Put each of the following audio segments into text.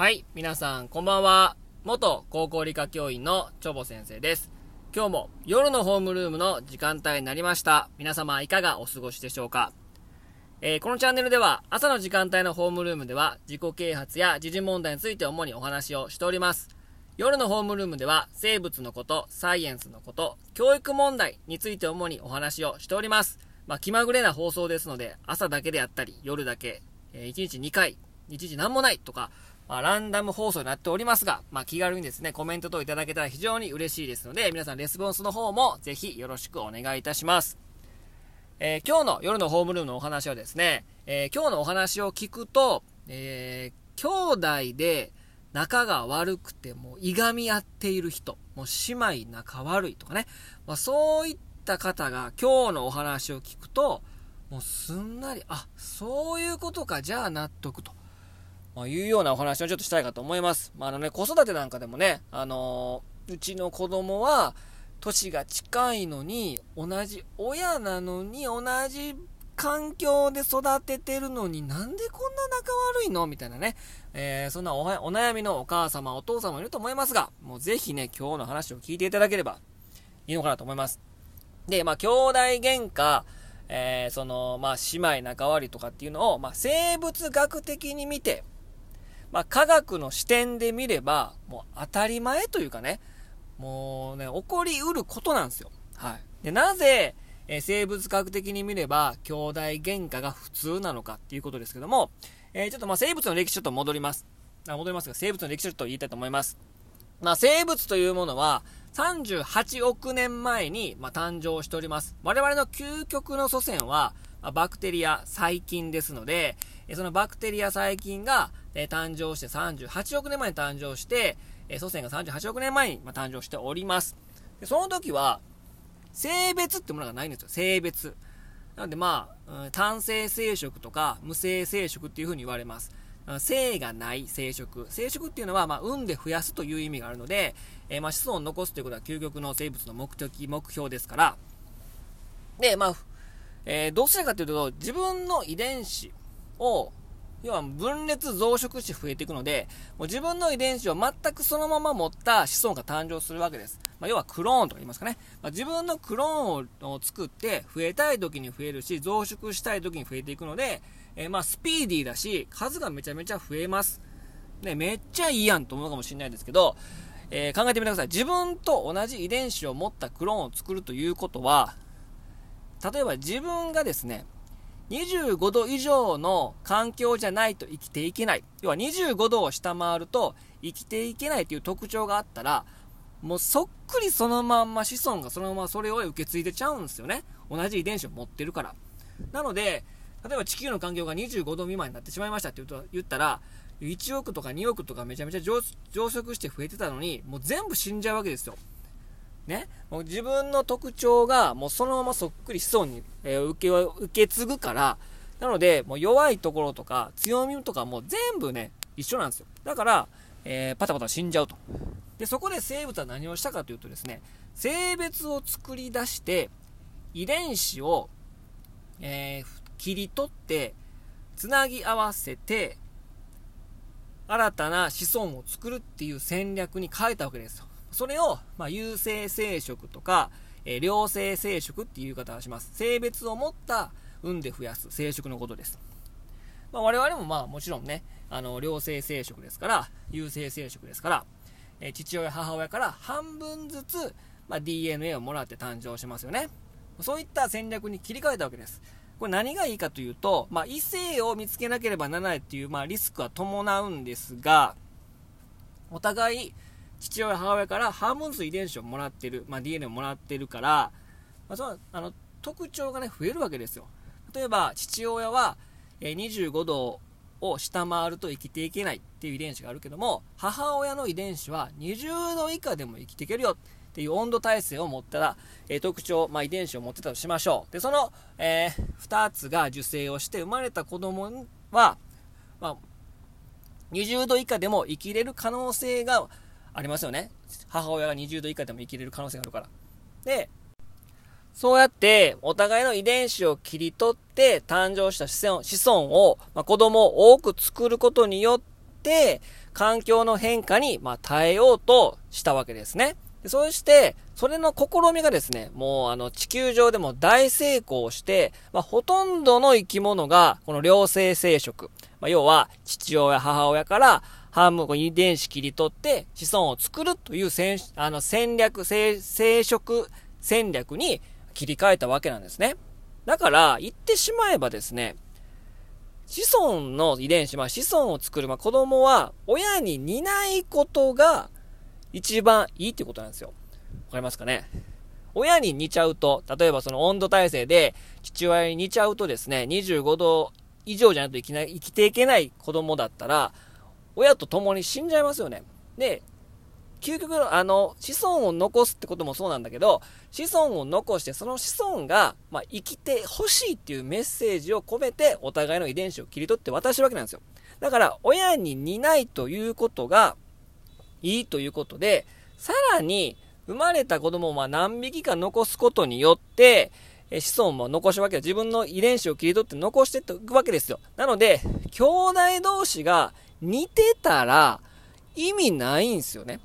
はい皆さんこんばんは。元高校理科教員のチョボ先生です。今日も夜のホームルームの時間帯になりました。皆様いかがお過ごしでしょうか？えー、このチャンネルでは朝の時間帯のホームルームでは自己啓発や時事問題について主にお話をしております。夜のホームルームでは生物のこと、サイエンスのこと、教育問題について主にお話をしております。まあ、気まぐれな放送ですので、朝だけであったり、夜だけ、えー、1日2回、1日何もないとか、まあ、ランダム放送になっておりますが、まあ、気軽にですね、コメント等いただけたら非常に嬉しいですので、皆さんレスポンスの方もぜひよろしくお願いいたします。えー、今日の夜のホームルームのお話はですね、えー、今日のお話を聞くと、えー、兄弟で仲が悪くてもいがみ合っている人、もう姉妹仲悪いとかね、まあ、そういった方が今日のお話を聞くと、もうすんなり、あ、そういうことか、じゃあ納得と。ま、いうようなお話をちょっとしたいかと思います。まあ、あのね、子育てなんかでもね、あのー、うちの子供は、年が近いのに、同じ親なのに、同じ環境で育ててるのになんでこんな仲悪いの？みたいなね。えー、そんなお悩みのお母様、お父様いると思いますが、もうぜひね、今日の話を聞いていただければいいのかなと思います。で、まあ、兄弟喧嘩、えー、その、まあ、姉妹仲悪いとかっていうのを、まあ、生物学的に見て、まあ、科学の視点で見れば、もう当たり前というかね、もうね、起こりうることなんですよ。はい。で、なぜ、え、生物学的に見れば、兄弟喧嘩が普通なのかっていうことですけども、えー、ちょっとまあ生物の歴史ちょっと戻ります。あ戻りますが、生物の歴史ちょっと言いたいと思います。まあ、生物というものは、38億年前に、まあ、誕生しております。我々の究極の祖先は、あ、バクテリア、細菌ですので、そのバクテリア、細菌が、え、誕生して38億年前に誕生して、え、祖先が38億年前に、ま、誕生しております。でその時は、性別ってものがないんですよ。性別。なのでまあ、うん、単性生殖とか無性生殖っていう風に言われます。性がない生殖。生殖っていうのは、まあ、産んで増やすという意味があるので、えー、まあ、子孫を残すということは究極の生物の目的、目標ですから。で、まあ、えー、どうしてかというと、自分の遺伝子を要は分裂増殖して増えていくので、もう自分の遺伝子を全くそのまま持った子孫が誕生するわけです。まあ、要はクローンとか言いますかね。まあ、自分のクローンを作って増えたい時に増えるし、増殖したい時に増えていくので、えー、まあスピーディーだし、数がめちゃめちゃ増えます。ね、めっちゃいいやんと思うかもしれないですけど、えー、考えてみてください。自分と同じ遺伝子を持ったクローンを作るということは、例えば自分がですね、25度以上の環境じゃないと生きていけない。要は25度を下回ると生きていけないという特徴があったら、もうそっくりそのまんま子孫がそのままそれを受け継いでちゃうんですよね。同じ遺伝子を持ってるから。なので、例えば地球の環境が25度未満になってしまいましたって言ったら、1億とか2億とかめちゃめちゃ増殖して増えてたのに、もう全部死んじゃうわけですよ。ね、もう自分の特徴がもうそのままそっくり子孫に、えー、受け受け継ぐから、なので、もう弱いところとか強みとかも全部ね、一緒なんですよ。だから、えー、パタパタ死んじゃうと。で、そこで生物は何をしたかというとですね、性別を作り出して、遺伝子を、えー、切り取って、つなぎ合わせて、新たな子孫を作るっていう戦略に変えたわけですよ。それを、まあ、有性生殖とか、えー、良性生殖っていう言い方をします。性別を持った産んで増やす生殖のことです。まあ、我々もまあもちろんね、あの、良性生殖ですから、有性生殖ですから、えー、父親、母親から半分ずつ、まあ、DNA をもらって誕生しますよね。そういった戦略に切り替えたわけです。これ何がいいかというと、まあ、異性を見つけなければならないっていう、まあ、リスクは伴うんですが、お互い、父親、母親から半分ずつ遺伝子をもらってる、まあ、DNA をもらってるから、まあ、そのあの特徴がね、増えるわけですよ。例えば、父親は、え25度を下回ると生きていけないっていう遺伝子があるけども、母親の遺伝子は20度以下でも生きていけるよっていう温度耐性を持ったら、えー、特徴、まあ、遺伝子を持ってたとしましょう。で、その、えー、2つが受精をして生まれた子供は、まあ、20度以下でも生きれる可能性がありますよね。母親が20度以下でも生きれる可能性があるから。で、そうやってお互いの遺伝子を切り取って誕生した子孫子孫を、まあ、子供を多く作ることによって、環境の変化に、まあ、耐えようとしたわけですね。でそして、それの試みがですね、もうあの地球上でも大成功して、まあ、ほとんどの生き物が、この良性生殖、まあ、要は父親、母親から半分遺伝子切り取って子孫を作るという戦あの戦略、生殖戦略に切り替えたわけなんですね。だから、言ってしまえばですね、子孫の遺伝子、まあ、子孫を作る、まあ、子供は親に似ないことが一番いいってことなんですよ。わかりますかね？親に似ちゃうと、例えばその温度体制で父親に似ちゃうとですね、25度以上じゃないと生きな生きていけない子供だったら、親と共に死んじゃいますよね。で、究極の、あの、子孫を残すってこともそうなんだけど、子孫を残して、その子孫が、まあ、生きてほしいっていうメッセージを込めて、お互いの遺伝子を切り取って渡してるわけなんですよ。だから、親に似ないということが、いいということで、さらに、生まれた子供をま何匹か残すことによって、え子孫も残しわけで自分の遺伝子を切り取って残していくわけですよ。なので、兄弟同士が似てたら意味ないんですよね。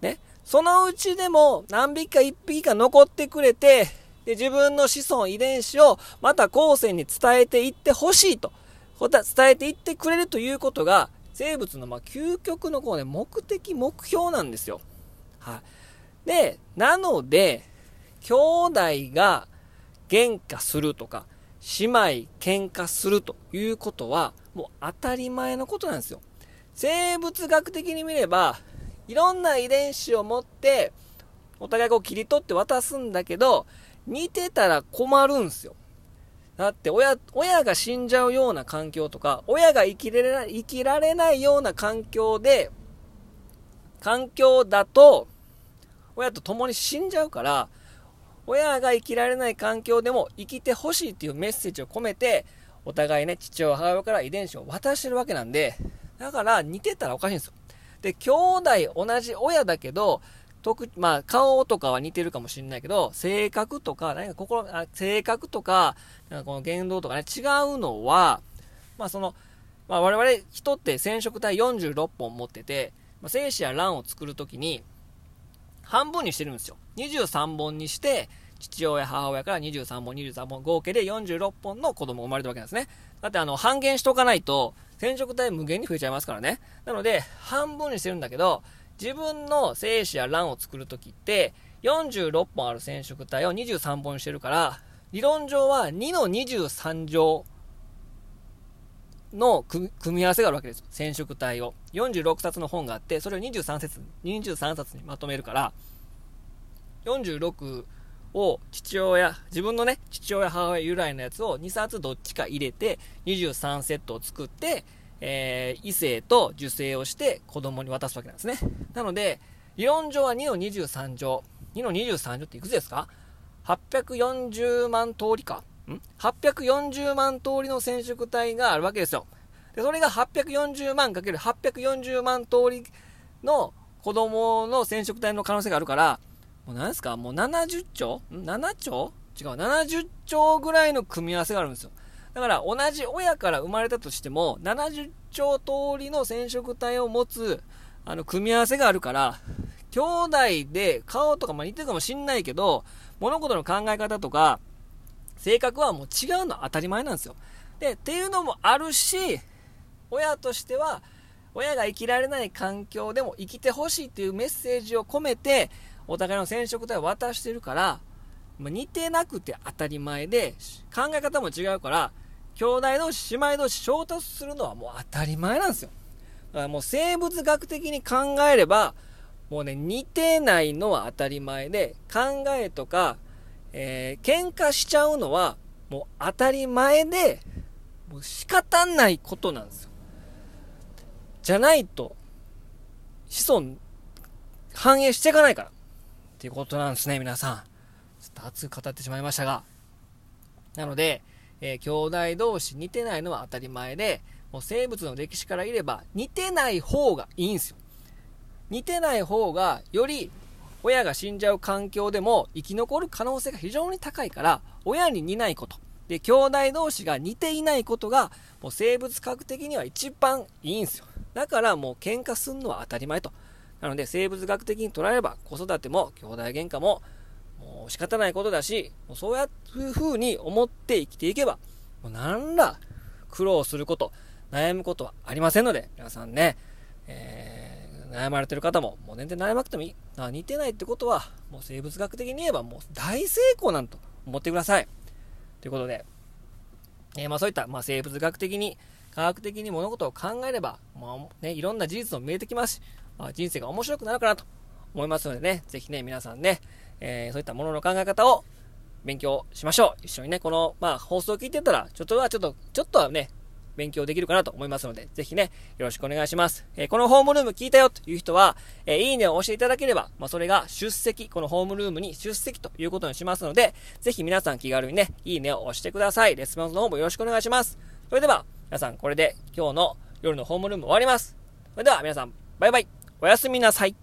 ね。そのうちでも何匹か1匹か残ってくれて、で、自分の子孫遺伝子をまた後世に伝えていってほしいと。伝えていってくれるということが、生物のま究極のこうね、目的、目標なんですよ。はい。で、なので、兄弟が喧嘩するとか、姉妹喧嘩するということは、もう当たり前のことなんですよ。生物学的に見れば、いろんな遺伝子を持って、お互いこう切り取って渡すんだけど、似てたら困るんすよ。だって親、親が死んじゃうような環境とか、親が生きれない、生きられないような環境で、環境だと、親と共に死んじゃうから、親が生きられない環境でも生きてほしいっていうメッセージを込めて、お互いね、父親、母親から遺伝子を渡してるわけなんで、だから似てたらおかしいんですよ。で、兄弟同じ親だけど、特、まあ、顔とかは似てるかもしれないけど、性格とか、何か心、あ性格とか、なんかこの言動とかね、違うのは、まあその、まあ我々人って染色体46本持ってて、まあ、精子や卵を作るときに、半分にしてるんですよ。23本にして、父親、母親から23本、23本、合計で46本の子供が生まれたわけなんですね。だってあの、半減しとかないと、染色体無限に増えちゃいますからね。なので、半分にしてるんだけど、自分の精子や卵を作るときって、46本ある染色体を23本してるから、理論上は2の23乗の組み合わせがあるわけです。染色体を。46冊の本があって、それを23冊、23冊にまとめるから、46を父親、自分のね、父親、母親由来のやつを2冊どっちか入れて、23セットを作って、えー、異性と受精をして子供に渡すわけなんですね。なので、理論上は2の23乗。2の23乗っていくつですか ?840 万通りか。ん ?840 万通りの染色体があるわけですよ。で、それが840万かける840万通りの子供の染色体の可能性があるから、もう何ですか？もう70兆 ?7 兆？違う、70兆ぐらいの組み合わせがあるんですよ。だから同じ親から生まれたとしても、70兆通りの染色体を持つ、あの、組み合わせがあるから、兄弟で顔とかま似てるかもしんないけど、物事の考え方とか、性格はもう違うのは当たり前なんですよ。で、っていうのもあるし、親としては、親が生きられない環境でも生きてほしいっていうメッセージを込めて、お互いの染色体を渡してるから、まあ、似てなくて当たり前で、考え方も違うから、兄弟同士、姉妹同士衝突するのはもう当たり前なんですよ。だからもう生物学的に考えれば、もうね、似てないのは当たり前で、考えとか、えー、喧嘩しちゃうのは、もう当たり前で、もう仕方ないことなんですよ。じゃないと、子孫、反映していかないから。っていうことなんですね、皆さん。ちょっと熱く語ってしまいましたが。なので、えー、兄弟同士似てないのは当たり前で、もう生物の歴史からいれば、似てない方がいいんですよ。似てない方が、より親が死んじゃう環境でも生き残る可能性が非常に高いから、親に似ないこと。で、兄弟同士が似ていないことが、もう生物学的には一番いいんですよ。だからもう喧嘩すんのは当たり前と。なので生物学的に捉えれば子育ても兄弟喧嘩も仕方ないことだし、もうそういう風に思って生きていけば、もう何ら苦労すること、悩むことはありませんので、皆さんね、えー、悩まれてる方も、もう全然悩まなくてもいい。似てないってことは、もう生物学的に言えばもう大成功なんと思ってください。ということで、えー、まあそういった、まあ、生物学的に、科学的に物事を考えれば、まあね、いろんな事実も見えてきますし、まあ、人生が面白くなるかなと思いますのでね、ぜひね、皆さんね、えー、そういったものの考え方を勉強しましょう。一緒にね、この、まあ、放送を聞いてたら、ちょっとは、ちょっと、ちょっとはね、勉強できるかなと思いますので、ぜひね、よろしくお願いします。えー、このホームルーム聞いたよという人は、えー、いいねを押していただければ、まあ、それが出席、このホームルームに出席ということにしますので、ぜひ皆さん気軽にね、いいねを押してください。レスポンスの方もよろしくお願いします。それでは、皆さんこれで今日の夜のホームルーム終わります。それでは皆さん、バイバイ。おやすみなさい。